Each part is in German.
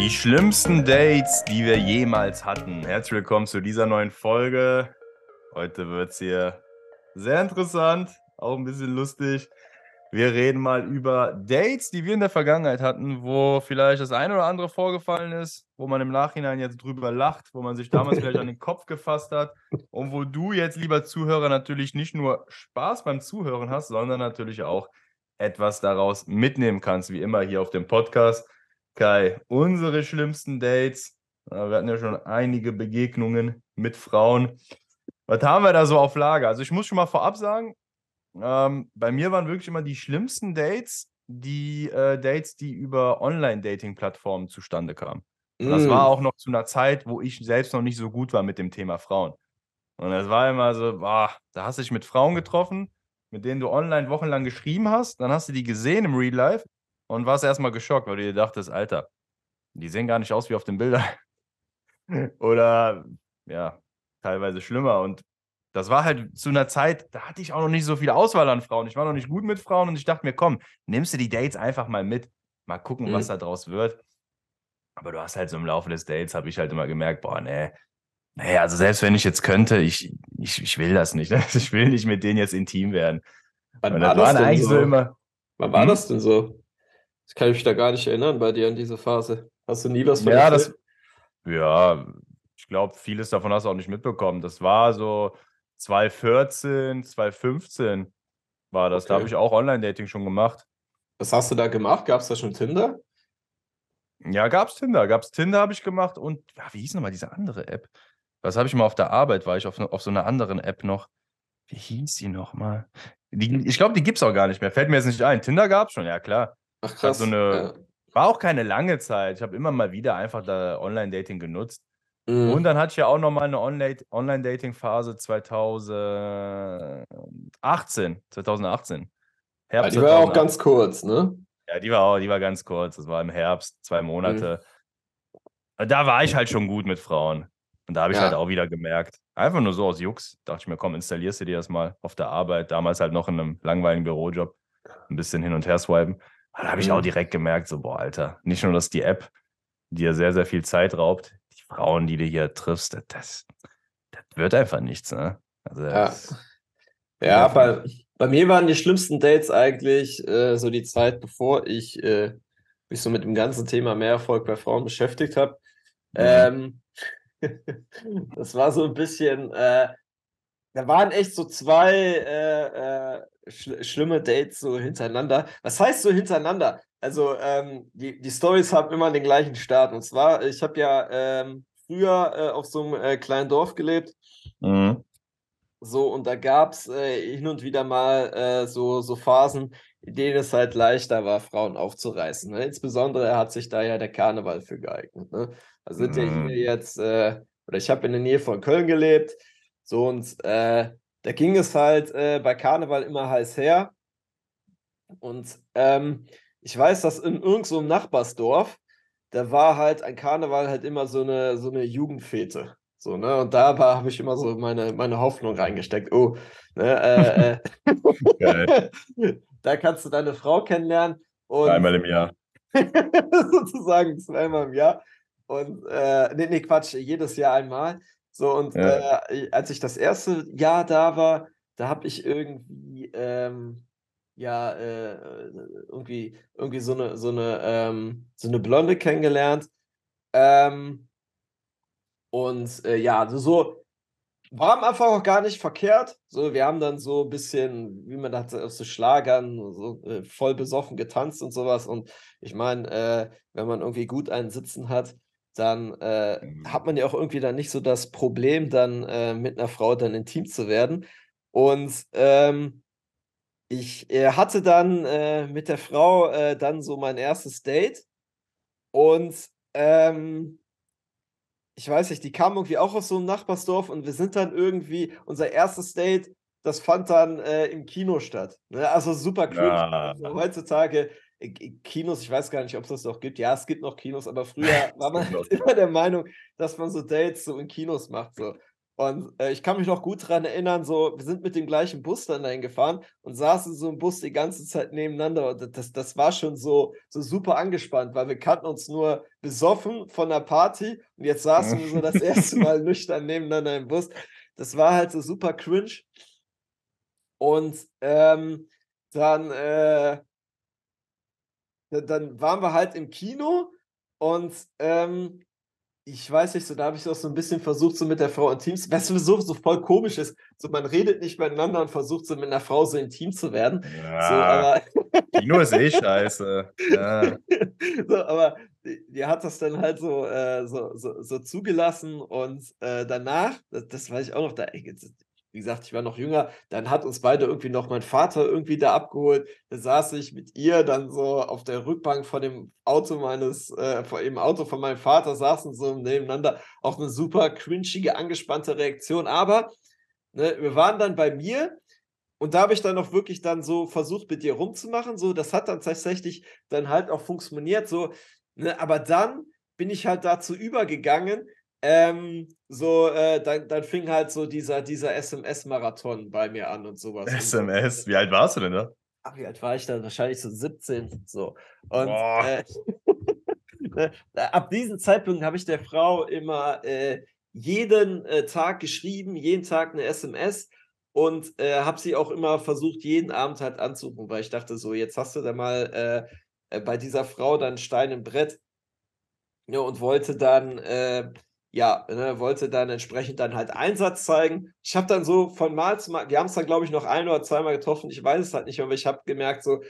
Die schlimmsten Dates, die wir jemals hatten. Herzlich willkommen zu dieser neuen Folge. Heute wird es hier sehr interessant, auch ein bisschen lustig. Wir reden mal über Dates, die wir in der Vergangenheit hatten, wo vielleicht das eine oder andere vorgefallen ist, wo man im Nachhinein jetzt drüber lacht, wo man sich damals vielleicht an den Kopf gefasst hat und wo du jetzt, lieber Zuhörer, natürlich nicht nur Spaß beim Zuhören hast, sondern natürlich auch etwas daraus mitnehmen kannst, wie immer hier auf dem Podcast. Kai, unsere schlimmsten Dates. Wir hatten ja schon einige Begegnungen mit Frauen. Was haben wir da so auf Lager? Also ich muss schon mal vorab sagen, ähm, bei mir waren wirklich immer die schlimmsten Dates, die äh, Dates, die über Online-Dating-Plattformen zustande kamen. Und das war Mm. auch noch zu einer Zeit, wo ich selbst noch nicht so gut war mit dem Thema Frauen. Und das war immer so, boah, da hast du dich mit Frauen getroffen, mit denen du online wochenlang geschrieben hast, dann hast du die gesehen im Real Life und warst erstmal geschockt, weil du dir dachtest, Alter, die sehen gar nicht aus wie auf den Bildern. Oder ja, teilweise schlimmer. Und das war halt zu einer Zeit, da hatte ich auch noch nicht so viel Auswahl an Frauen. Ich war noch nicht gut mit Frauen und ich dachte mir, komm, nimmst du die Dates einfach mal mit. Mal gucken, was Mhm. da draus wird. Aber du hast halt so im Laufe des Dates, habe ich halt immer gemerkt, boah, nee, nee, also selbst wenn ich jetzt könnte, ich, ich, ich will das nicht. ne? Ich will nicht mit denen jetzt intim werden. Wann Und war das das waren eigentlich so so? immer, Wann war Hm? das denn so? Das kann ich mich da gar nicht erinnern bei dir an diese Phase. Hast du nie was von ja, das, ja, ich glaube, vieles davon hast du auch nicht mitbekommen. Das war so 2014, 2015 war das. Da habe Okay. ich auch Online-Dating schon gemacht. Was hast du da gemacht? Gab es da schon Tinder? Ja, gab's Tinder. Gab's Tinder habe ich gemacht und ja, wie hieß nochmal diese andere App? Was habe ich mal auf der Arbeit? War ich auf, auf so einer anderen App noch? Wie hieß die nochmal? Die, ich glaube, die gibt's auch gar nicht mehr. Fällt mir jetzt nicht ein. Tinder gab's schon, ja klar. Ach krass. so eine, war auch keine lange Zeit. Ich habe immer mal wieder einfach da Online-Dating genutzt. Ja. Mhm. Und dann hatte ich ja auch nochmal eine Online- Online-Dating-Phase 2018. 2018. Ja, Herbst die war ja auch 2018. ganz kurz, ne? Ja, die war auch, die war ganz kurz. Das war im Herbst, zwei Monate. Und Da war ich halt schon gut mit Frauen. Und da habe ich Ja. halt auch wieder gemerkt, einfach nur so aus Jux, dachte ich mir, komm, installierst du dir das mal auf der Arbeit. Damals halt noch in einem langweiligen Bürojob, ein bisschen hin und her swipen. Da habe ich auch Mhm. direkt gemerkt, so, boah, Alter, nicht nur, dass die App dir sehr, sehr viel Zeit raubt, die Frauen, die du hier triffst, das, das, das wird einfach nichts, ne? Also, Ja. Ja, bei, bei mir waren die schlimmsten Dates eigentlich äh, so die Zeit, bevor ich äh, mich so mit dem ganzen Thema mehr Erfolg bei Frauen beschäftigt habe. Ähm, das war so ein bisschen, äh, da waren echt so zwei äh, äh, schl schlimme Dates so hintereinander. Was heißt so hintereinander? Also ähm, die, die Stories haben immer den gleichen Start. Und zwar, ich habe ja ähm, früher äh, auf so einem äh, kleinen Dorf gelebt. Mhm. So, und da gab es äh, hin und wieder mal äh, so, so Phasen, in denen es halt leichter war, Frauen aufzureißen. Ne? Insbesondere hat sich da ja der Karneval für geeignet. Ne? Wir sind ja Mhm. hier jetzt, äh, oder ich habe in der Nähe von Köln gelebt, so und äh, da ging es halt äh, bei Karneval immer heiß her. Und ähm, ich weiß, dass in irgendeinem so Nachbarsdorf, da war halt ein Karneval halt immer so eine, so eine Jugendfete. So, ne? Und da habe ich immer so meine, meine Hoffnung reingesteckt. Oh, ne, äh, äh, da kannst du deine Frau kennenlernen und Einmal im Jahr. sozusagen zweimal im Jahr. Und äh, nee, nee, Quatsch, jedes Jahr einmal. So, und Ja. äh, als ich das erste Jahr da war, da habe ich irgendwie ähm, ja äh, irgendwie, irgendwie so eine, so eine, ähm, so eine Blonde kennengelernt. Ähm, und äh, ja, also so war am Anfang auch gar nicht verkehrt. So, wir haben dann so ein bisschen, wie man das auf so Schlagern, so äh, voll besoffen getanzt und sowas. Und ich meine, äh, wenn man irgendwie gut einen sitzen hat, dann äh, Mhm. hat man ja auch irgendwie dann nicht so das Problem, dann äh, mit einer Frau dann intim zu werden. Und ähm, ich äh, hatte dann äh, mit der Frau äh, dann so mein erstes Date. Und ähm, ich weiß nicht, die kam irgendwie auch aus so einem Nachbarsdorf und wir sind dann irgendwie, unser erstes Date, das fand dann äh, im Kino statt. Ne? Also super cringe. Ah. Also heutzutage Kinos, ich weiß gar nicht, ob es das noch gibt. Ja, es gibt noch Kinos, aber früher war man halt immer der Meinung, dass man so Dates so in Kinos macht. So. Und äh, ich kann mich noch gut daran erinnern, so, wir sind mit dem gleichen Bus dann dahin gefahren und saßen so im Bus die ganze Zeit nebeneinander. Und das, das war schon so, so super angespannt, weil wir kannten uns nur besoffen von der Party und jetzt saßen wir so das erste Mal nüchtern nebeneinander im Bus. Das war halt so super cringe. Und ähm, dann, äh, dann waren wir halt im Kino und ähm, ich weiß nicht, so da habe ich auch so ein bisschen versucht, so mit der Frau in Teams, was sowieso so voll komisch ist, so man redet nicht miteinander und versucht so mit einer Frau so intim zu werden. Ja, so, aber Kino ist eh scheiße. Ja. so, aber die, die, hat das dann halt so, äh, so, so, so, zugelassen und äh, danach, das, das weiß ich auch noch, da, wie gesagt, ich war noch jünger, dann hat uns beide irgendwie noch mein Vater irgendwie da abgeholt. Da saß ich mit ihr dann so auf der Rückbank von dem Auto meines, äh, vor dem Auto von meinem Vater, saßen so nebeneinander. Auch eine super cringige, angespannte Reaktion. Aber ne, wir waren dann bei mir und da habe ich dann auch wirklich dann so versucht, mit dir rumzumachen. So, das hat dann tatsächlich dann halt auch funktioniert. So, ne, aber dann bin ich halt dazu übergegangen, ähm, so, äh, dann, dann fing halt so dieser, dieser SMS-Marathon bei mir an und sowas. SMS? Wie alt warst du denn da? Ach, wie alt war ich da? Wahrscheinlich so 17. So. Und äh, ne, ab diesem Zeitpunkt habe ich der Frau immer äh, jeden äh, Tag geschrieben, jeden Tag eine SMS und äh, habe sie auch immer versucht, jeden Abend halt anzurufen, weil ich dachte, so, jetzt hast du da mal äh, bei dieser Frau dann Stein im Brett ja, und wollte dann ja, ne, wollte dann entsprechend dann halt Einsatz zeigen. Ich habe dann so von Mal zu Mal, wir haben es dann, glaube ich, noch ein oder zweimal getroffen, ich weiß es halt nicht, aber ich habe gemerkt, so,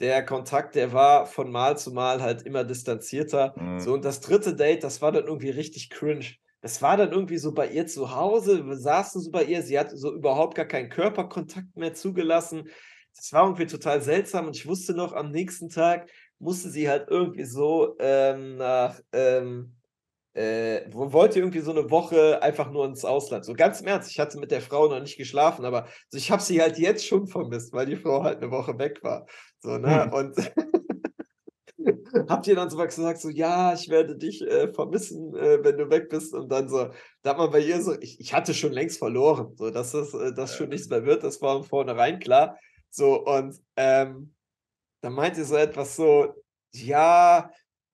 der Kontakt, der war von Mal zu Mal halt immer distanzierter. Mhm. So, und das dritte Date, das war dann irgendwie richtig cringe. Das war dann irgendwie so bei ihr zu Hause, wir saßen so bei ihr, sie hat so überhaupt gar keinen Körperkontakt mehr zugelassen. Das war irgendwie total seltsam und ich wusste noch, am nächsten Tag musste sie halt irgendwie so ähm, nach, ähm, äh, wollte irgendwie so eine Woche einfach nur ins Ausland. So ganz im Ernst, ich hatte mit der Frau noch nicht geschlafen, aber so, ich habe sie halt jetzt schon vermisst, weil die Frau halt eine Woche weg war. So, ne? Hm. Und habt ihr dann so was gesagt, so, ja, ich werde dich äh, vermissen, äh, wenn du weg bist. Und dann so, da hat man bei ihr so, ich, ich hatte schon längst verloren, so, dass das, äh, das schon nichts mehr wird, das war von vornherein klar. So, und ähm, dann meinte so etwas so, ja,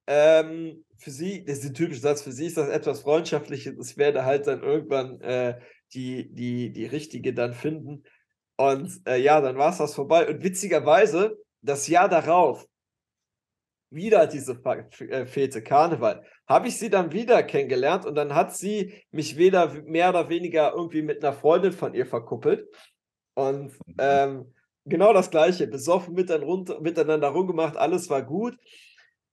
ähm, für sie, das ist ein typischer Satz, für sie ist das etwas Freundschaftliches, es werde halt dann irgendwann äh, die, die, die richtige dann finden. Und äh, ja, dann war es das vorbei. Und witzigerweise, das Jahr darauf, wieder diese äh, Fete, Karneval, habe ich sie dann wieder kennengelernt und dann hat sie mich weder mehr oder weniger irgendwie mit einer Freundin von ihr verkuppelt. Und mhm. ähm, genau das Gleiche, besoffen miteinander rumgemacht, alles war gut.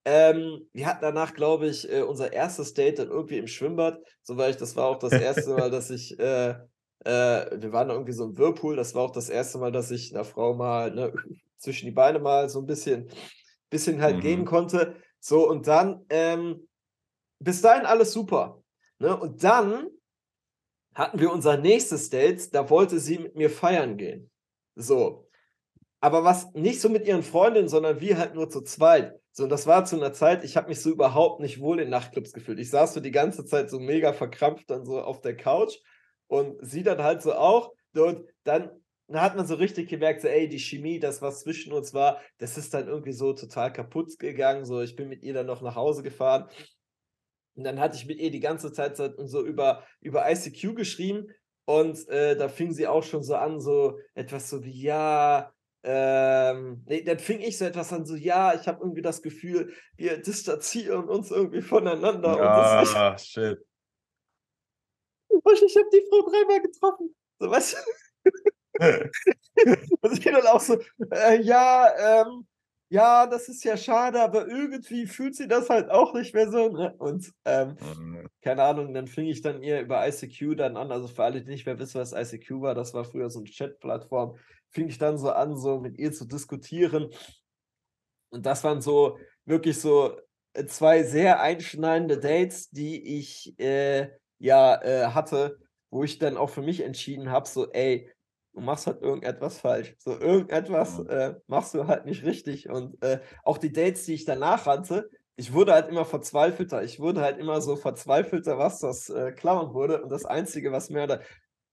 Ähm, wir hatten danach, glaube ich, äh, unser erstes Date dann irgendwie im Schwimmbad. Soweit das war auch das erste Mal, dass ich, äh, äh, wir waren irgendwie so im Whirlpool. Das war auch das erste Mal, dass ich einer Frau mal ne, zwischen die Beine mal so ein bisschen, bisschen halt mhm. gehen konnte. So, und dann, ähm, bis dahin alles super. Ne? Und dann hatten wir unser nächstes Date, da wollte sie mit mir feiern gehen. So. Aber was nicht so mit ihren Freundinnen, sondern wir halt nur zu zweit. So, und das war zu einer Zeit, ich habe mich so überhaupt nicht wohl in Nachtclubs gefühlt. Ich saß so die ganze Zeit so mega verkrampft dann so auf der Couch und sie dann halt so auch. Und dann, dann hat man so richtig gemerkt, so, ey, die Chemie, das, was zwischen uns war, das ist dann irgendwie so total kaputt gegangen. So, ich bin mit ihr dann noch nach Hause gefahren. Und dann hatte ich mit ihr die ganze Zeit so über, über ICQ geschrieben. Und äh, da fing sie auch schon so an, so etwas so wie, ja, ähm, nee, dann fing ich so etwas an, so, ja, ich habe irgendwie das Gefühl, wir distanzieren uns irgendwie voneinander. Ah, oh, shit. Und ich habe die Frau dreimal getroffen. So, weißt du? und ich bin dann auch so, äh, ja, ähm, ja, das ist ja schade, aber irgendwie fühlt sie das halt auch nicht mehr so. Ne? Und ähm, mhm. keine Ahnung, dann fing ich dann ihr über ICQ dann an. Also für alle, die nicht mehr wissen, was ICQ war, das war früher so eine Chat-Plattform fing ich dann so an, so mit ihr zu diskutieren. Und das waren so wirklich so äh, zwei sehr einschneidende Dates, die ich äh, ja äh, hatte, wo ich dann auch für mich entschieden habe, so, ey, du machst halt irgendetwas falsch. So, irgendetwas äh, machst du halt nicht richtig. Und äh, auch die Dates, die ich danach hatte, ich wurde halt immer verzweifelter. Ich wurde halt immer so verzweifelter, was das äh, klauen wurde. Und das Einzige, was mir da,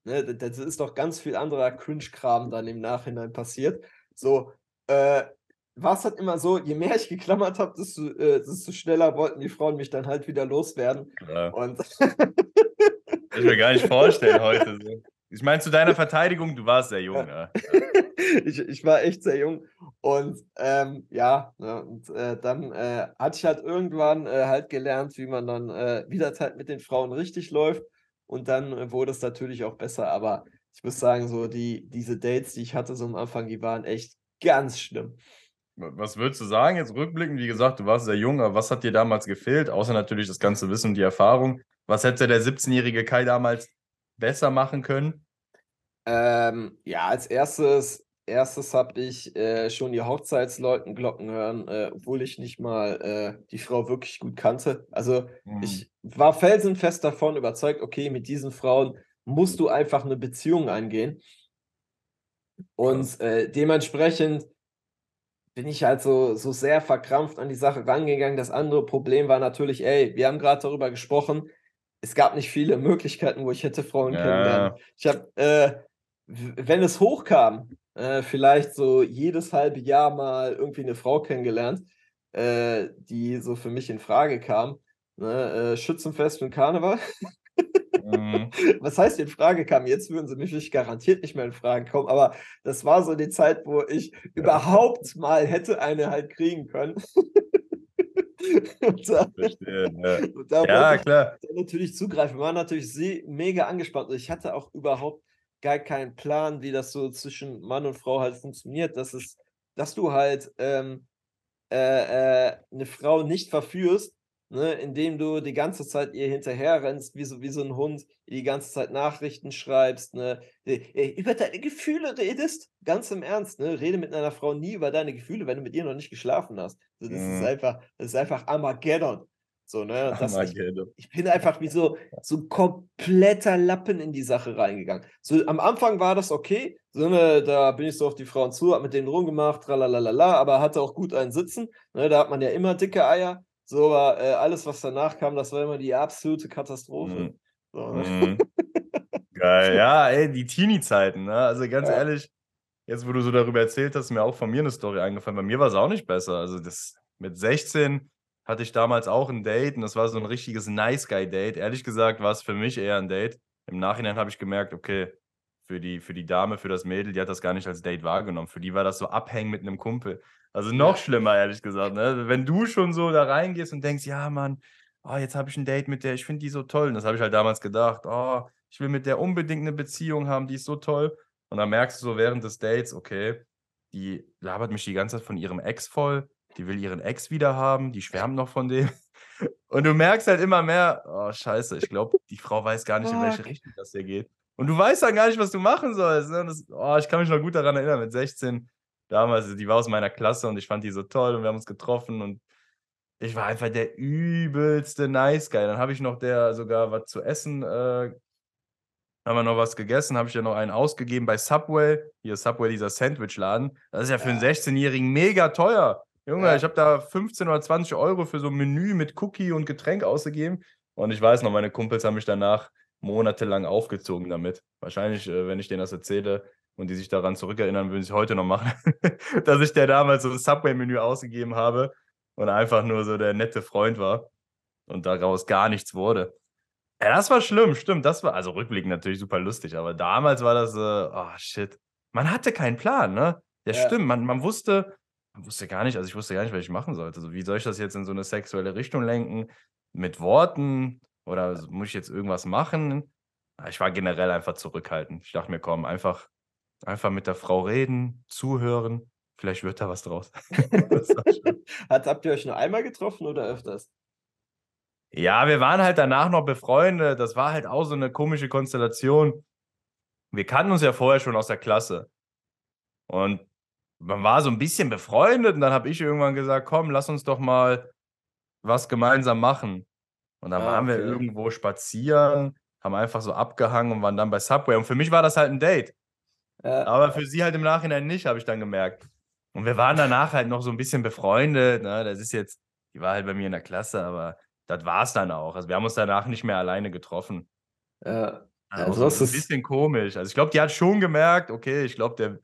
ne, das ist doch ganz viel anderer Cringe-Kram dann im Nachhinein passiert. So, äh, war es halt immer so, je mehr ich geklammert habe, desto, äh, desto schneller wollten die Frauen mich dann halt wieder loswerden. Ja. Und ich mir gar nicht vorstellen heute. So. Ich meine, zu deiner Verteidigung, du warst sehr jung. Ja. ich, ich war echt sehr jung. Und ähm, ja, ne, und äh, dann äh, hatte ich halt irgendwann äh, halt gelernt, wie man dann äh, wieder halt mit den Frauen richtig läuft. Und dann äh, wurde es natürlich auch besser. Aber ich muss sagen, so die, diese Dates, die ich hatte so am Anfang, die waren echt ganz schlimm. Was würdest du sagen jetzt rückblickend? Wie gesagt, du warst sehr jung, aber was hat dir damals gefehlt? Außer natürlich das ganze Wissen und die Erfahrung. Was hätte der 17-jährige Kai damals besser machen können? Ähm, ja, als erstes, erstes habe ich äh, schon die Hochzeitsleuten Glocken hören, äh, obwohl ich nicht mal äh, die Frau wirklich gut kannte. Also mhm. ich war felsenfest davon überzeugt, okay, mit diesen Frauen musst du einfach eine Beziehung eingehen. Und äh, dementsprechend bin ich halt so, so sehr verkrampft an die Sache rangegangen. Das andere Problem war natürlich, ey, wir haben gerade darüber gesprochen, es gab nicht viele Möglichkeiten, wo ich hätte Frauen ja. kennenlernen. Ich habe, äh, wenn es hochkam, äh, vielleicht so jedes halbe Jahr mal irgendwie eine Frau kennengelernt, äh, die so für mich in Frage kam. Ne? Äh, Schützenfest und Karneval. Mhm. Was heißt in Frage kam? Jetzt würden sie mich garantiert nicht mehr in Frage kommen, aber das war so die Zeit, wo ich ja. überhaupt mal hätte eine halt kriegen können. und da, Verstehe, ja, und da ja klar. Ich natürlich zugreifen. Waren natürlich mega angespannt. Und ich hatte auch überhaupt gar keinen Plan, wie das so zwischen Mann und Frau halt funktioniert. Das ist, dass du halt ähm, äh, äh, eine Frau nicht verführst, ne, indem du die ganze Zeit ihr hinterher rennst, wie so, wie so ein Hund, die ganze Zeit Nachrichten schreibst, ne, über deine Gefühle redest, ganz im Ernst, ne, rede mit einer Frau nie über deine Gefühle, wenn du mit ihr noch nicht geschlafen hast. So, das mhm. ist einfach, das ist einfach Armageddon. So, ne? Das, ich, ich, bin einfach wie so, so ein kompletter Lappen in die Sache reingegangen. So, am Anfang war das okay, so, ne, da bin ich so auf die Frauen zu, hab mit denen rumgemacht, tralalala, aber hatte auch gut einen Sitzen. Ne, da hat man ja immer dicke Eier. So, aber äh, alles, was danach kam, das war immer die absolute Katastrophe. Mhm. So, ne? mhm. Geil, ja, ey, die Teenie-Zeiten, ne? Also ganz ja. ehrlich, jetzt wo du so darüber erzählt hast, mir auch von mir eine Story eingefallen. Bei mir war es auch nicht besser. Also das mit 16 hatte ich damals auch ein Date und das war so ein richtiges Nice Guy-Date. Ehrlich gesagt war es für mich eher ein Date. Im Nachhinein habe ich gemerkt, okay, für die, für die Dame, für das Mädel, die hat das gar nicht als Date wahrgenommen. Für die war das so abhängen mit einem Kumpel. Also noch schlimmer, ehrlich gesagt. Ne? Wenn du schon so da reingehst und denkst, ja, Mann, oh, jetzt habe ich ein Date mit der, ich finde die so toll. Und das habe ich halt damals gedacht, oh, ich will mit der unbedingt eine Beziehung haben, die ist so toll. Und dann merkst du so während des Dates, okay, die labert mich die ganze Zeit von ihrem Ex voll, die will ihren Ex wieder haben, die schwärmt noch von dem. Und du merkst halt immer mehr, oh, scheiße, ich glaube, die Frau weiß gar nicht, in welche Richtung das hier geht. Und du weißt dann gar nicht, was du machen sollst. Ne? Das, oh, ich kann mich noch gut daran erinnern, mit 16 damals, die war aus meiner Klasse und ich fand die so toll und wir haben uns getroffen und ich war einfach der übelste Nice Guy. Dann habe ich noch der sogar was zu essen, äh, haben wir noch was gegessen, habe ich ja noch einen ausgegeben bei Subway. Hier Subway, dieser Sandwichladen. Das ist ja für einen 16-Jährigen mega teuer. Junge, ja. ich habe da 15 oder 20 Euro für so ein Menü mit Cookie und Getränk ausgegeben. Und ich weiß noch, meine Kumpels haben mich danach monatelang aufgezogen damit. Wahrscheinlich, äh, wenn ich denen das erzähle, und die sich daran zurückerinnern, würden sie heute noch machen, dass ich der damals so ein Subway-Menü ausgegeben habe und einfach nur so der nette Freund war und daraus gar nichts wurde. Ja, das war schlimm, stimmt. Das war, also rückblickend natürlich super lustig, aber damals war das, äh, oh shit. Man hatte keinen Plan, ne? Ja, ja. stimmt. Man, man wusste, wusste gar nicht, also ich wusste gar nicht, was ich machen sollte. Also, wie soll ich das jetzt in so eine sexuelle Richtung lenken? Mit Worten? Oder muss ich jetzt irgendwas machen? Ich war generell einfach zurückhaltend. Ich dachte mir, komm, einfach Einfach mit der Frau reden, zuhören, vielleicht wird da was draus. Hat, habt ihr euch nur einmal getroffen oder öfters? Ja, wir waren halt danach noch befreundet. Das war halt auch so eine komische Konstellation. Wir kannten uns ja vorher schon aus der Klasse. Und man war so ein bisschen befreundet und dann habe ich irgendwann gesagt, komm, lass uns doch mal was gemeinsam machen. Und dann ah, waren wir irgendwo spazieren, haben einfach so abgehangen und waren dann bei Subway. Und für mich war das halt ein Date. Ja. Aber für sie halt im Nachhinein nicht, habe ich dann gemerkt. Und wir waren danach halt noch so ein bisschen befreundet. Ne? Das ist jetzt, die war halt bei mir in der Klasse, aber das war es dann auch. Also wir haben uns danach nicht mehr alleine getroffen. Ja. Also, also ein bisschen komisch. Also ich glaube, die hat schon gemerkt, okay, ich glaube, der.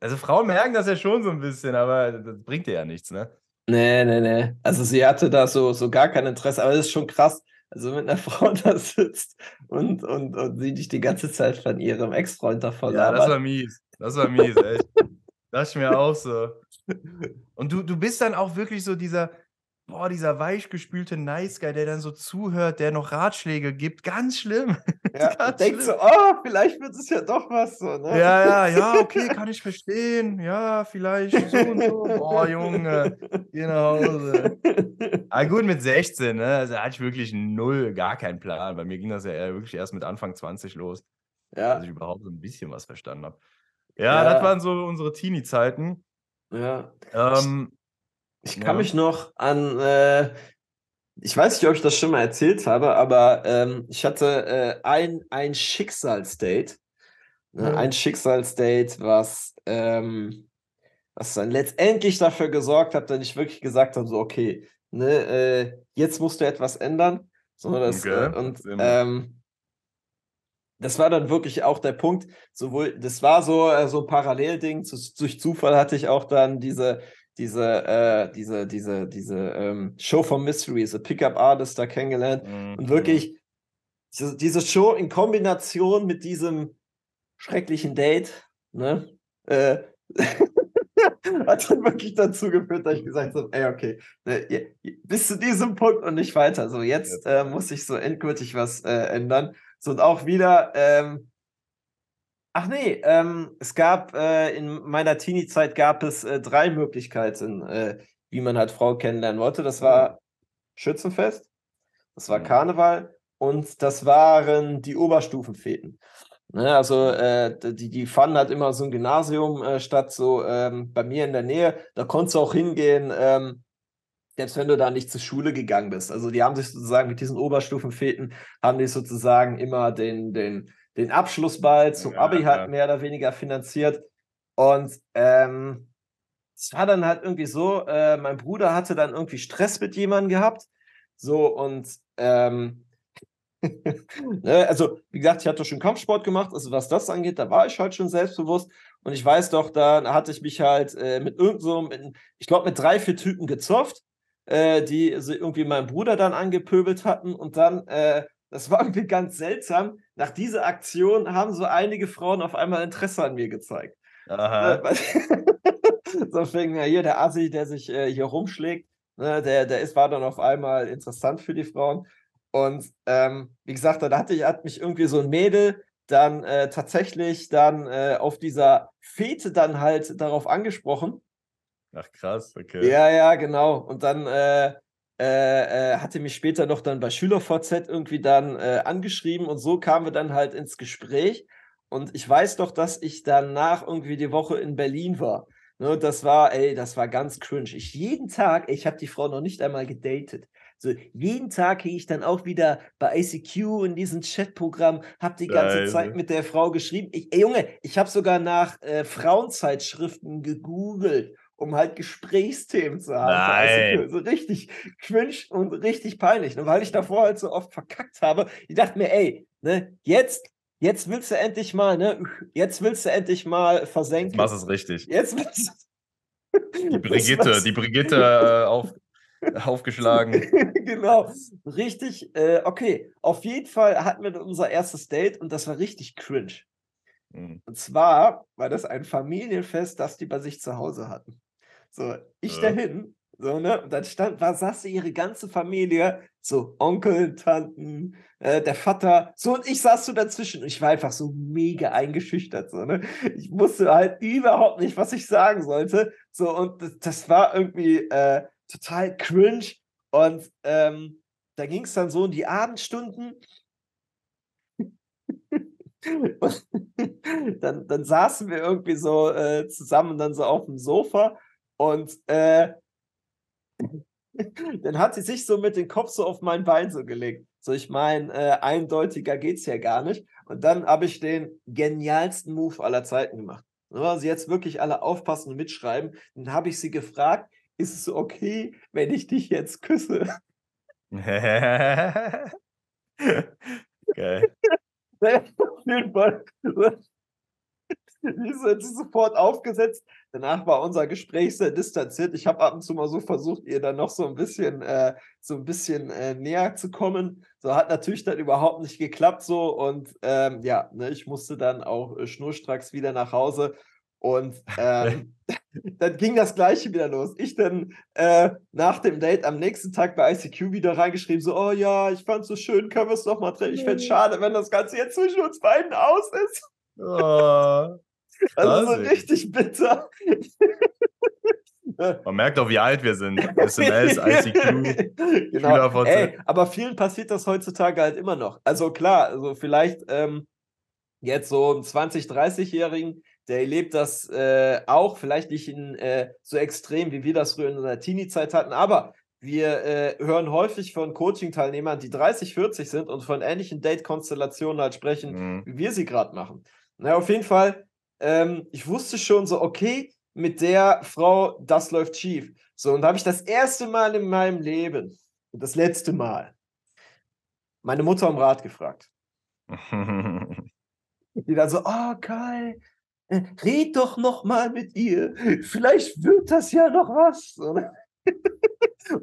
Also Frauen merken das ja schon so ein bisschen, aber das bringt dir ja nichts, ne? Nee, nee, nee. Also sie hatte da so, so gar kein Interesse, aber das ist schon krass. Also wenn eine Frau da sitzt und, und, und sie dich die ganze Zeit von ihrem Ex-Freund davon Ja, das war mies. Das war mies, echt. das ist mir auch so. Und du, du bist dann auch wirklich so dieser, boah, dieser weichgespülte Nice Guy, der dann so zuhört, der noch Ratschläge gibt. Ganz schlimm. Ja, denkt so, oh, vielleicht wird es ja doch was so, ne? Ja, ja, ja, okay, kann ich verstehen. Ja, vielleicht so und so. Boah, Junge, geh nach Hause. Aber ah, gut, mit 16, ne? Also hatte ich wirklich null, gar keinen Plan. Bei mir ging das ja wirklich erst mit Anfang 20 los. Ja. Dass ich überhaupt so ein bisschen was verstanden habe. Ja, ja, das waren so unsere Teenie-Zeiten. Ja. Ähm, ich kann ja. mich noch an, äh, ich weiß nicht, ob ich das schon mal erzählt habe, aber ähm, ich hatte äh, ein, ein Schicksalsdate. Ne? Mhm. Ein Schicksalsdate, was, ähm, was dann letztendlich dafür gesorgt hat, dass ich wirklich gesagt habe: so, okay, ne, äh, jetzt musst du etwas ändern. So, das, okay. äh, und ähm, das war dann wirklich auch der Punkt, sowohl, das war so, äh, so ein Parallelding, zu, durch Zufall hatte ich auch dann diese diese, äh, diese, diese, diese ähm, Show from Mystery, The Pickup Artist da kennengelernt. Mhm. Und wirklich diese, diese Show in Kombination mit diesem schrecklichen Date, ne, äh, hat dann wirklich dazu geführt, dass ich gesagt habe, ey, okay, ne, bis zu diesem Punkt und nicht weiter. So, jetzt äh, muss ich so endgültig was äh, ändern. So, und auch wieder, ähm, Ach nee, ähm, es gab äh, in meiner Teenie-Zeit gab es äh, drei Möglichkeiten, äh, wie man halt Frau kennenlernen wollte. Das war Schützenfest, das war Karneval und das waren die Oberstufenfäden. Ne, also äh, die, die fanden halt immer so ein Gymnasium äh, statt, so ähm, bei mir in der Nähe. Da konntest du auch hingehen, ähm, selbst wenn du da nicht zur Schule gegangen bist. Also die haben sich sozusagen mit diesen Oberstufenfäden, haben die sozusagen immer den, den den Abschlussball zum ja, Abi halt ja. mehr oder weniger finanziert. Und ähm, es war dann halt irgendwie so, äh, mein Bruder hatte dann irgendwie Stress mit jemandem gehabt. So und ähm, ne, also, wie gesagt, ich hatte schon Kampfsport gemacht, also was das angeht, da war ich halt schon selbstbewusst. Und ich weiß doch, da hatte ich mich halt äh, mit irgendeinem, so, ich glaube, mit drei, vier Typen gezofft, äh, die irgendwie meinen Bruder dann angepöbelt hatten. Und dann äh, das war irgendwie ganz seltsam. Nach dieser Aktion haben so einige Frauen auf einmal Interesse an mir gezeigt. Aha. so fing ja hier der Assi, der sich äh, hier rumschlägt, ne, der, der ist, war dann auf einmal interessant für die Frauen. Und ähm, wie gesagt, da hatte ich, hat mich irgendwie so ein Mädel dann äh, tatsächlich dann äh, auf dieser Fete dann halt darauf angesprochen. Ach krass, okay. Ja, ja, genau. Und dann äh, äh, hatte mich später noch dann bei SchülerVZ irgendwie dann äh, angeschrieben und so kamen wir dann halt ins Gespräch. Und ich weiß doch, dass ich danach irgendwie die Woche in Berlin war. Ne, das war, ey, das war ganz cringe. Ich jeden Tag, ich habe die Frau noch nicht einmal gedatet. So, jeden Tag gehe ich dann auch wieder bei ICQ in diesem Chatprogramm, habe die ganze Geil. Zeit mit der Frau geschrieben. Ich, ey, Junge, ich habe sogar nach äh, Frauenzeitschriften gegoogelt um halt Gesprächsthemen zu haben. Nein. So, richtig cringe und richtig peinlich. Und weil ich davor halt so oft verkackt habe, ich dachte mir, ey, ne, jetzt, jetzt willst du endlich mal, ne, jetzt willst du endlich mal versenken. Jetzt machst es richtig. Jetzt willst du. Die Brigitte, die Brigitte äh, auf, aufgeschlagen. genau. Richtig, äh, okay. Auf jeden Fall hatten wir unser erstes Date und das war richtig cringe. Mhm. Und zwar war das ein Familienfest, das die bei sich zu Hause hatten. So, ich ja. dahin, so, ne? Und dann stand, war, saß ihre ganze Familie, so Onkel, Tanten, äh, der Vater, so und ich saß so dazwischen. Und ich war einfach so mega eingeschüchtert, so, ne? Ich wusste halt überhaupt nicht, was ich sagen sollte. So, und das, das war irgendwie äh, total cringe. Und ähm, da ging es dann so in die Abendstunden. Und dann, dann saßen wir irgendwie so äh, zusammen dann so auf dem Sofa und äh, dann hat sie sich so mit dem Kopf so auf mein Bein so gelegt. So, ich meine, äh, eindeutiger geht's ja gar nicht. Und dann habe ich den genialsten Move aller Zeiten gemacht. Also jetzt wirklich alle aufpassen und mitschreiben. Dann habe ich sie gefragt, ist es okay, wenn ich dich jetzt küsse? Geil. Auf jeden Fall. Die ist halt sofort aufgesetzt. Danach war unser Gespräch sehr distanziert. Ich habe ab und zu mal so versucht, ihr dann noch so ein bisschen, äh, so ein bisschen äh, näher zu kommen. So hat natürlich dann überhaupt nicht geklappt so. Und ähm, ja, ne, ich musste dann auch äh, schnurstracks wieder nach Hause. Und ähm, dann ging das Gleiche wieder los. Ich dann äh, nach dem Date am nächsten Tag bei ICQ wieder reingeschrieben, so, oh ja, ich fand's so schön, können wir es noch mal treffen. Ich fände es schade, wenn das Ganze jetzt zwischen uns beiden aus ist. Oh, Also so richtig bitter. Man merkt auch, wie alt wir sind. SMS, ICQ. genau. SchülerVZ. Ey, aber vielen passiert das heutzutage halt immer noch. Also klar, also vielleicht ähm, jetzt so einen 20-, 30-Jährigen, der erlebt das äh, auch, vielleicht nicht in, äh, so extrem, wie wir das früher in unserer Teenie-Zeit hatten, aber wir äh, hören häufig von Coaching-Teilnehmern, die 30, 40 sind und von ähnlichen Date-Konstellationen halt sprechen, Mhm. wie wir sie gerade machen. Na, auf jeden Fall, ähm, ich wusste schon so, okay, mit der Frau, das läuft schief. So, und da habe ich das erste Mal in meinem Leben, und das letzte Mal, meine Mutter um Rat gefragt. Die dann so, oh, Kai, äh, red doch noch mal mit ihr. Vielleicht wird das ja noch was. oder?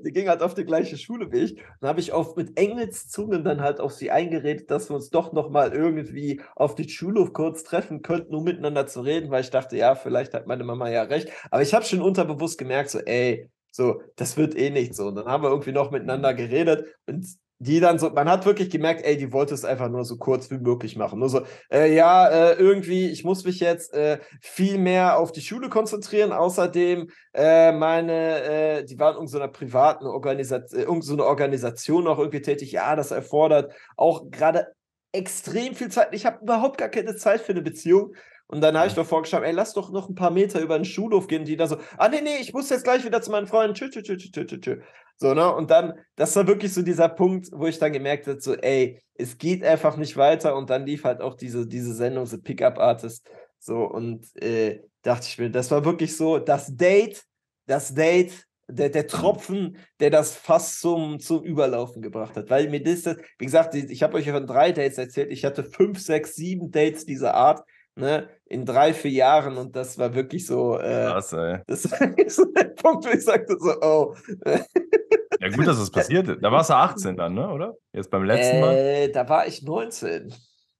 Die ging halt auf die gleiche Schule wie ich. Dann habe ich auf mit Engelszungen dann halt auf sie eingeredet, dass wir uns doch noch mal irgendwie auf die Schulhof kurz treffen könnten, um miteinander zu reden, weil ich dachte, ja, vielleicht hat meine Mama ja recht. Aber ich habe schon unterbewusst gemerkt, so, ey, so, das wird eh nicht so. Und dann haben wir irgendwie noch miteinander geredet und die dann so, man hat wirklich gemerkt, ey, die wollte es einfach nur so kurz wie möglich machen. Nur so, äh, ja, äh, irgendwie, ich muss mich jetzt äh, viel mehr auf die Schule konzentrieren. Außerdem, äh, meine, äh, die waren in so einer privaten Organisation, äh, so eine Organisation auch irgendwie tätig. Ja, das erfordert auch gerade extrem viel Zeit. Ich habe überhaupt gar keine Zeit für eine Beziehung. Und dann habe ich doch vorgeschlagen, ey, lass doch noch ein paar Meter über den Schulhof gehen. Die da so, ah, nee, nee, ich muss jetzt gleich wieder zu meinen Freunden. Tschö, tschö, tschö, tschö, tschö, tschö. So, ne? Und dann, das war wirklich so dieser Punkt, wo ich dann gemerkt habe, so, ey, es geht einfach nicht weiter. Und dann lief halt auch diese, diese Sendung, The Pickup Artist. So, und äh, dachte ich mir, das war wirklich so das Date, das Date, der, der Tropfen, der das fast zum, zum Überlaufen gebracht hat. Weil mir das, wie gesagt, ich habe euch ja von drei Dates erzählt, ich hatte fünf, sechs, sieben Dates dieser Art, ne, in drei, vier Jahren und das war wirklich so, äh, Krass, ey. das war so der Punkt, wo ich sagte so, oh. Ja, gut, dass das passiert ist. Da warst du 18 dann, ne? oder? Jetzt beim letzten Mal? Äh, da war ich 19.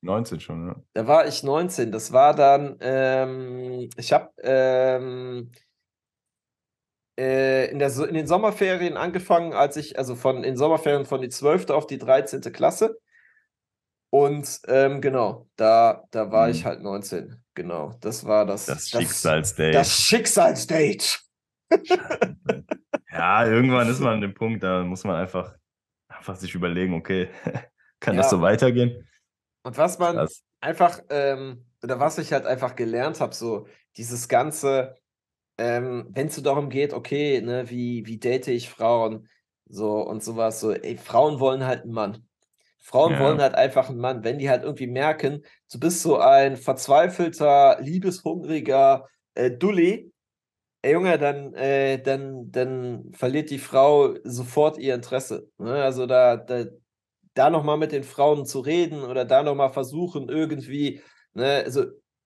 19 schon, ne? Da war ich 19. Das war dann, ähm, ich habe ähm, äh, in, der, So- in den Sommerferien angefangen, als ich, also von in den Sommerferien von die 12. auf die 13. Klasse. Und ähm, genau, da, da war ich Mhm. halt 19. Genau, das war das. Das Schicksalsdate. Das Schicksalsdate. Ja, irgendwann ist man an dem Punkt, da muss man einfach, einfach sich überlegen, okay, kann das Ja. so weitergehen? Und was man Krass. einfach, ähm, oder was ich halt einfach gelernt habe, so dieses ganze, ähm, wenn es so darum geht, okay, ne, wie, wie date ich Frauen, so und sowas, so, ey, Frauen wollen halt einen Mann. Frauen Ja. wollen halt einfach einen Mann. Wenn die halt irgendwie merken, du bist so ein verzweifelter, liebeshungriger äh, Dulli, ey Junge, dann, äh, dann, dann verliert die Frau sofort ihr Interesse. Ne? Also da, da, da nochmal mit den Frauen zu reden oder da nochmal versuchen, irgendwie, ne, also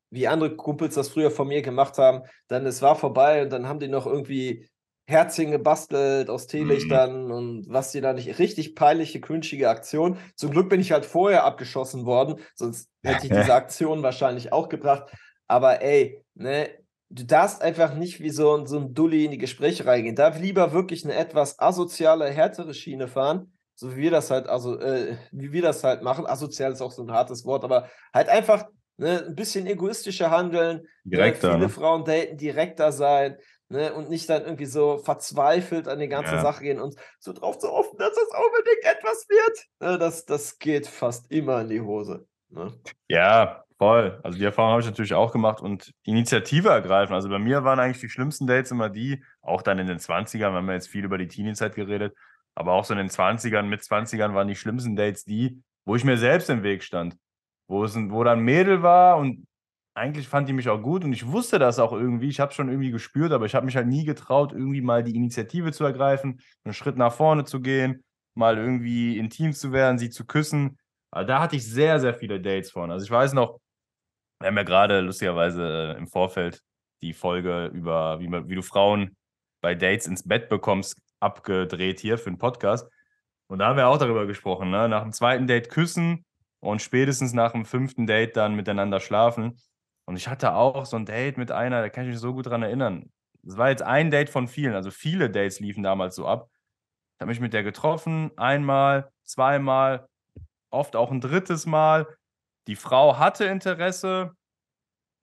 wie andere Kumpels das früher von mir gemacht haben, dann es war vorbei und dann haben die noch irgendwie Herzchen gebastelt aus Teelichtern und was die da nicht, richtig peinliche, cringige Aktion. Zum Glück bin ich halt vorher abgeschossen worden, sonst hätte ich diese Aktion wahrscheinlich auch gebracht. Aber ey, ne, du darfst einfach nicht wie so, ein- so ein Dulli in die Gespräche reingehen. Darf lieber wirklich eine etwas asoziale, härtere Schiene fahren, so wie wir das halt, also, äh, wie wir das halt machen. Asozial ist auch so ein hartes Wort, aber halt einfach ne, ein bisschen egoistischer handeln, Direkter, ne, viele ne? Frauen daten, direkter sein, ne, und nicht dann irgendwie so verzweifelt an die ganze Ja. Sache gehen und so drauf zu hoffen, dass das unbedingt etwas wird. Ne, das, das geht fast immer in die Hose. Ne? Ja, voll. Also die Erfahrung habe ich natürlich auch gemacht und Initiative ergreifen. Also bei mir waren eigentlich die schlimmsten Dates immer die, auch dann in den 20ern, wir haben ja jetzt viel über die Teenie-Zeit geredet, aber auch so in den 20ern, mit 20ern waren die schlimmsten Dates die, wo ich mir selbst im Weg stand. Wo es ein, wo da ein Mädel war und eigentlich fand die mich auch gut und ich wusste das auch irgendwie. Ich habe schon irgendwie gespürt, aber ich habe mich halt nie getraut, irgendwie mal die Initiative zu ergreifen, einen Schritt nach vorne zu gehen, mal irgendwie intim zu werden, sie zu küssen. Aber da hatte ich sehr, sehr viele Dates von. Also ich weiß noch, wir haben ja gerade lustigerweise äh, im Vorfeld die Folge über, wie, wie du Frauen bei Dates ins Bett bekommst, abgedreht hier für einen Podcast. Und da haben wir auch darüber gesprochen, ne? Nach dem zweiten Date küssen und spätestens nach dem fünften Date dann miteinander schlafen. Und ich hatte auch so ein Date mit einer, da kann ich mich so gut dran erinnern. Das war jetzt ein Date von vielen, also viele Dates liefen damals so ab. Ich habe mich mit der getroffen, einmal, zweimal, oft auch ein drittes Mal. Die Frau hatte Interesse,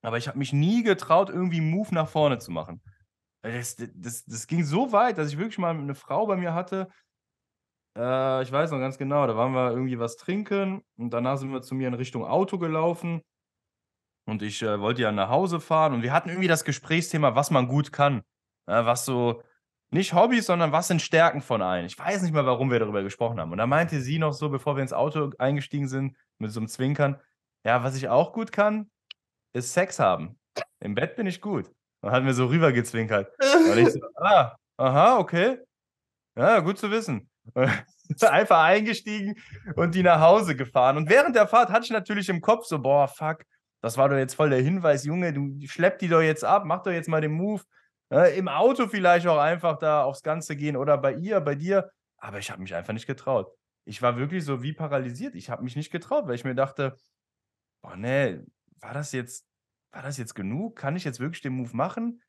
aber ich habe mich nie getraut, irgendwie einen Move nach vorne zu machen. Das, das, das ging so weit, dass ich wirklich mal eine Frau bei mir hatte. Äh, ich weiß noch ganz genau, da waren wir irgendwie was trinken und danach sind wir zu mir in Richtung Auto gelaufen. Und ich äh, wollte ja nach Hause fahren und wir hatten irgendwie das Gesprächsthema, was man gut kann. Ja, was so, nicht Hobbys, sondern was sind Stärken von einem. Ich weiß nicht mehr, warum wir darüber gesprochen haben. Und da meinte sie noch so, bevor wir ins Auto eingestiegen sind, mit so einem Zwinkern, ja, was ich auch gut kann, ist Sex haben. Im Bett bin ich gut. Und hat mir so rübergezwinkert. Und ich so, ah, aha, okay. Ja, gut zu wissen. Einfach eingestiegen und die nach Hause gefahren. Und während der Fahrt hatte ich natürlich im Kopf so, boah, fuck, das war doch jetzt voll der Hinweis, Junge, du schlepp die doch jetzt ab, mach doch jetzt mal den Move. Äh, Im Auto vielleicht auch einfach da aufs Ganze gehen oder bei ihr, bei dir. Aber ich habe mich einfach nicht getraut. Ich war wirklich so wie paralysiert. Ich habe mich nicht getraut, weil ich mir dachte, boah, nee, war das jetzt, war das jetzt genug? Kann ich jetzt wirklich den Move machen?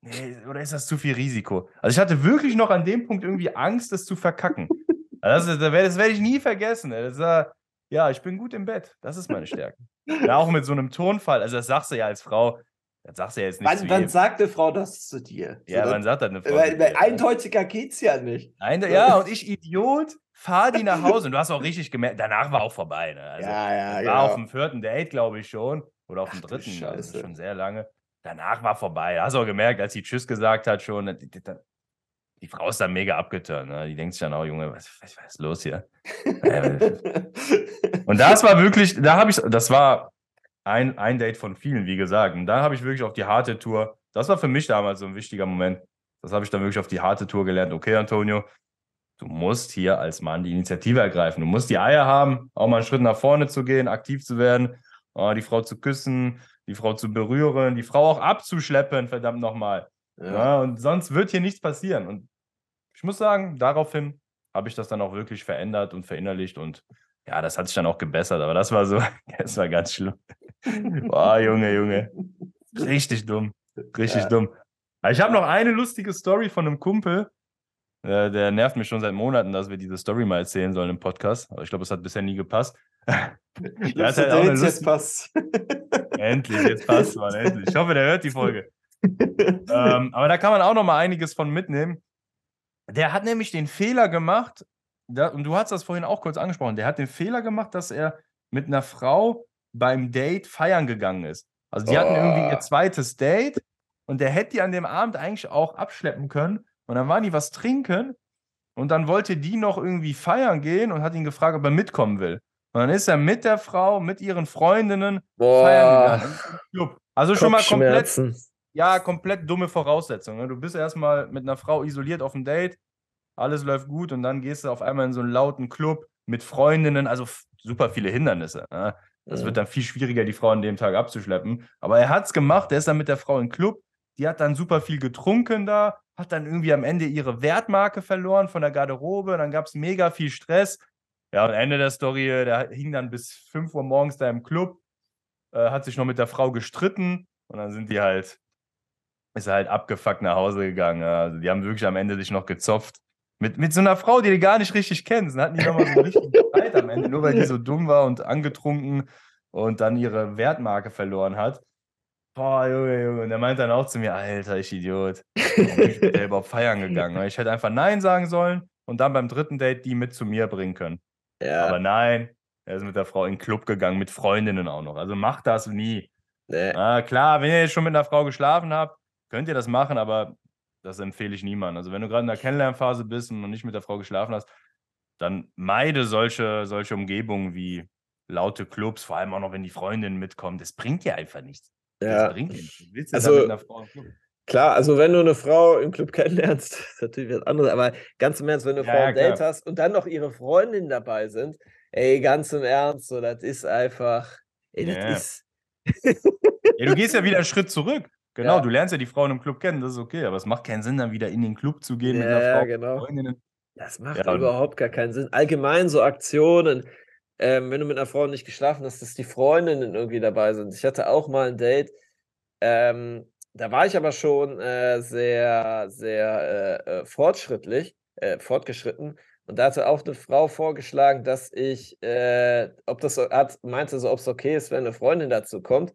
Nee, oder ist das zu viel Risiko? Also ich hatte wirklich noch an dem Punkt irgendwie Angst, das zu verkacken. Also das, das werde ich nie vergessen. War, ja, ich bin gut im Bett. Das ist meine Stärke. Ja, auch mit so einem Tonfall. Also, das sagst du ja als Frau. Das sagst du ja jetzt nicht. Wann, wann sagt eine Frau das zu dir? Ja, so, wann sagt das eine Frau? Weil, weil eindeutiger geht's ja nicht. Nein, ja, und ich Idiot, fahr die nach Hause. Und du hast auch richtig gemerkt, danach war auch vorbei. Ne? Also, ja, ja, war genau. auf dem vierten Date, glaube ich schon. Oder auf dem Ach, dritten. Scheiße. Also schon sehr lange. Danach war vorbei. Da hast du auch gemerkt, als sie Tschüss gesagt hat, schon. Die, Frau ist dann mega abgeturnt. Ne? Die denkt sich dann auch, Junge, was, was, was ist los hier? und das war wirklich, da habe ich, das war ein, ein Date von vielen, wie gesagt. Und da habe ich wirklich auf die harte Tour, das war für mich damals so ein wichtiger Moment. Das habe ich dann wirklich auf die harte Tour gelernt. Okay, Antonio, du musst hier als Mann die Initiative ergreifen. Du musst die Eier haben, auch mal einen Schritt nach vorne zu gehen, aktiv zu werden, die Frau zu küssen, die Frau zu berühren, die Frau auch abzuschleppen, verdammt nochmal. Ja. ja. und sonst wird hier nichts passieren. Und ich muss sagen, daraufhin habe ich das dann auch wirklich verändert und verinnerlicht und ja, das hat sich dann auch gebessert, aber das war so, das war ganz schlimm. Boah, Junge, Junge. Richtig dumm. Richtig ja. dumm. Ich habe noch eine lustige Story von einem Kumpel. Der, der nervt mich schon seit Monaten, dass wir diese Story mal erzählen sollen im Podcast. Aber ich glaube, es hat bisher nie gepasst. hat halt jetzt, jetzt passt. endlich, jetzt passt man, endlich. Ich hoffe, der hört die Folge. Ähm, aber da kann man auch noch mal einiges von mitnehmen. Der hat nämlich den Fehler gemacht, da, und du hast das vorhin auch kurz angesprochen, der hat den Fehler gemacht, dass er mit einer Frau beim Date feiern gegangen ist. Also die oh. hatten irgendwie ihr zweites Date und der hätte die an dem Abend eigentlich auch abschleppen können. Und dann waren die was trinken und dann wollte die noch irgendwie feiern gehen und hat ihn gefragt, ob er mitkommen will. Und dann ist er mit der Frau, mit ihren Freundinnen Boah. feiern gegangen. Also schon mal komplett, ja, komplett dumme Voraussetzungen. Ne? Du bist erstmal mit einer Frau isoliert auf dem Date, alles läuft gut und dann gehst du auf einmal in so einen lauten Club mit Freundinnen, also super viele Hindernisse. Ne? Das mhm. wird dann viel schwieriger, die Frau an dem Tag abzuschleppen. Aber er hat es gemacht, er ist dann mit der Frau im Club, die hat dann super viel getrunken da, hat dann irgendwie am Ende ihre Wertmarke verloren von der Garderobe, dann gab es mega viel Stress. Ja, und Ende der Story, der hing dann bis 5 Uhr morgens da im Club, äh, hat sich noch mit der Frau gestritten und dann sind die halt, ist er halt abgefuckt nach Hause gegangen. Also die haben wirklich am Ende sich noch gezopft. Mit, mit so einer Frau, die du gar nicht richtig kennst. Dann hatten die nochmal so eine richtige Zeit am Ende, nur weil die so dumm war und angetrunken und dann ihre Wertmarke verloren hat. Boah, Junge, Junge. Und der meint dann auch zu mir, Alter, ich Idiot. Bin ich mit der überhaupt feiern gegangen? Ich hätte einfach Nein sagen sollen und dann beim dritten Date die mit zu mir bringen können. Ja. Aber nein, er ist mit der Frau in den Club gegangen, mit Freundinnen auch noch. Also macht das nie. Nee. Na, klar, wenn ihr jetzt schon mit einer Frau geschlafen habt, könnt ihr das machen, aber das empfehle ich niemandem. Also wenn du gerade in der Kennenlernphase bist und noch nicht mit der Frau geschlafen hast, dann meide solche, solche Umgebungen wie laute Clubs, vor allem auch noch, wenn die Freundin mitkommt. Das bringt dir einfach nichts. Ja. Das bringt dir nichts. Du willst ja Also- mit einer Frau im Club. Klar, also wenn du eine Frau im Club kennenlernst, ist natürlich was anderes, aber ganz im Ernst, wenn du eine Ja, Frau ein Date hast und dann noch ihre Freundinnen dabei sind, ey, ganz im Ernst, so, das ist einfach, ey, das Ja. ist, Ja, du gehst ja wieder einen Schritt zurück. Genau, Ja. du lernst ja die Frauen im Club kennen, das ist okay, aber es macht keinen Sinn, dann wieder in den Club zu gehen mit Ja, einer Frau. genau. Das macht Ja, überhaupt gar keinen Sinn. Allgemein so Aktionen, ähm, wenn du mit einer Frau nicht geschlafen hast, dass die Freundinnen irgendwie dabei sind. Ich hatte auch mal ein Date, ähm, da war ich aber schon äh, sehr, sehr äh, äh, fortschrittlich, äh, fortgeschritten. Und da hatte auch eine Frau vorgeschlagen, dass ich, äh, ob das so- hat, meinte so, ob es okay ist, wenn eine Freundin dazu kommt.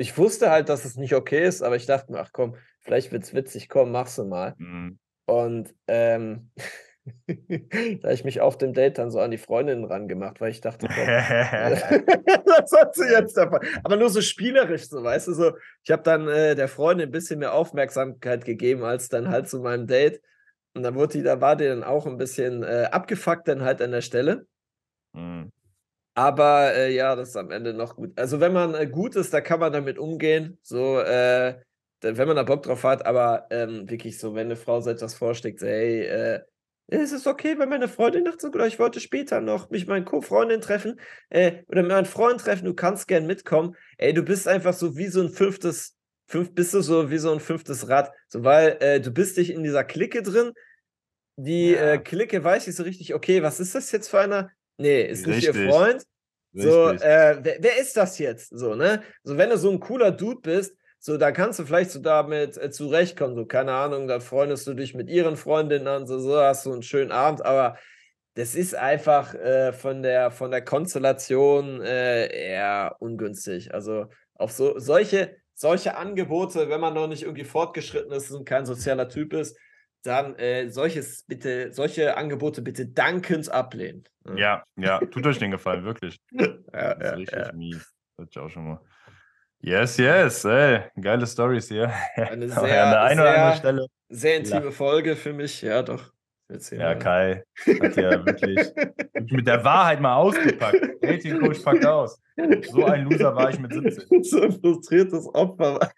Ich wusste halt, dass es nicht okay ist, aber ich dachte mir, ach komm, vielleicht wird's witzig, komm, mach's mal. Mhm. Und ähm, da ich mich auf dem Date dann so an die Freundinnen rangemacht, weil ich dachte, komm, das hat sie jetzt davon. Aber nur so spielerisch, so, weißt du, so. Ich habe dann äh, der Freundin ein bisschen mehr Aufmerksamkeit gegeben, als dann halt zu meinem Date. Und dann wurde die, da war die dann auch ein bisschen äh, abgefuckt dann halt an der Stelle. Mhm. Aber äh, ja, das ist am Ende noch gut. Also wenn man äh, gut ist, da kann man damit umgehen. So, äh, wenn man da Bock drauf hat, aber ähm, wirklich so, wenn eine Frau so etwas vorschlägt, hey, äh, es ist okay, wenn meine Freundin nachts so, oder ich wollte später noch mich mit meinen Co-Freundin treffen äh, oder mit meinen Freund treffen, du kannst gern mitkommen. Ey, du bist einfach so wie so ein fünftes, fünf, bist du so wie so ein fünftes Rad. So, weil äh, du bist dich in dieser Clique drin. Die Ja. äh, Clique weiß nicht so richtig, okay, was ist das jetzt für einer? Nee, ist nicht ihr Richtig. Freund. So, Richtig. äh, wer, wer ist das jetzt? So, ne? So, wenn du so ein cooler Dude bist, so, dann kannst du vielleicht so damit äh, zurechtkommen. So, keine Ahnung, dann freundest du dich mit ihren Freundinnen an, so, so hast du einen schönen Abend, aber das ist einfach äh, von der von der Konstellation äh, eher ungünstig. Also auf so solche, solche Angebote, wenn man noch nicht irgendwie fortgeschritten ist und kein sozialer Typ ist, dann äh, solches bitte, solche Angebote bitte dankend ablehnen. ja, ja, tut euch den Gefallen, wirklich. ja, Das ist ja, richtig ja. mies. Das ist auch schon mal. Yes, yes, ey, geile Stories hier. Eine sehr, an der einen oder anderen sehr, Stelle. sehr intime Lacht. Folge für mich. Ja, doch. Erzähl Ja, mal. Kai hat ja wirklich wirklich mit der Wahrheit mal ausgepackt. Dating Coach packt aus. So ein Loser war ich mit 17. so ein frustriertes Opfer.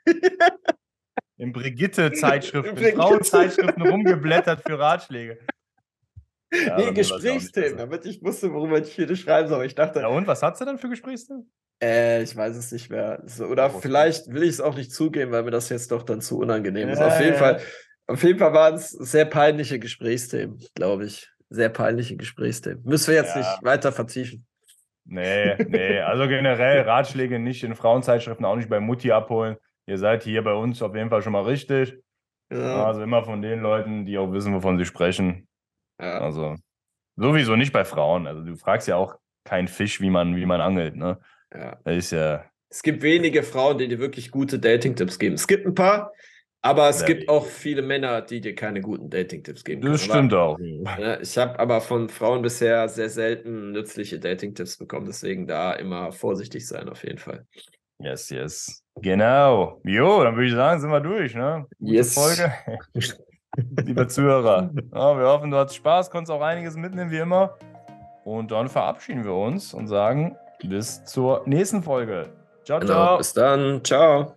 In Brigitte-Zeitschriften, Brigitte. Frauenzeitschriften rumgeblättert für Ratschläge. Ja, nee, Gesprächsthemen, damit ich wusste, worüber ich hier schreiben soll. Aber ich dachte, Ja, und was hat sie dann für Gesprächsthemen? äh, ich weiß es nicht mehr. So, oder Oh, vielleicht will ich es auch nicht zugeben, weil mir das jetzt doch dann zu unangenehm ist. Ja, Auf jeden. Fall, auf jeden Fall waren es sehr peinliche Gesprächsthemen, glaube ich. Sehr peinliche Gesprächsthemen. Müssen wir jetzt nicht weiter vertiefen. Nee, nee, also generell Ratschläge nicht in Frauenzeitschriften, auch nicht bei Mutti abholen. Ihr seid hier bei uns auf jeden Fall schon mal richtig. Ja, Also immer von den Leuten, die auch wissen, wovon sie sprechen. ja. Also sowieso nicht bei Frauen. Also du fragst ja auch keinen Fisch, wie man, wie man angelt, ne? ja. Das ist ja. Es gibt wenige Frauen, die dir wirklich gute Dating-Tipps geben. Es gibt ein paar, aber es gibt auch viele Männer, die dir keine guten Dating-Tipps geben können. Das stimmt auch. Aber, ne, ich habe aber von Frauen bisher sehr selten nützliche Dating-Tipps bekommen, deswegen da immer vorsichtig sein, auf jeden Fall. Yes, yes. Genau. Jo, dann würde ich sagen, sind wir durch, ne? Gute Yes. Folge. Lieber Zuhörer. Ja, wir hoffen, du hattest Spaß, konntest auch einiges mitnehmen, wie immer. Und dann verabschieden wir uns und sagen bis zur nächsten Folge. Ciao, Genau, ciao. bis dann. Ciao.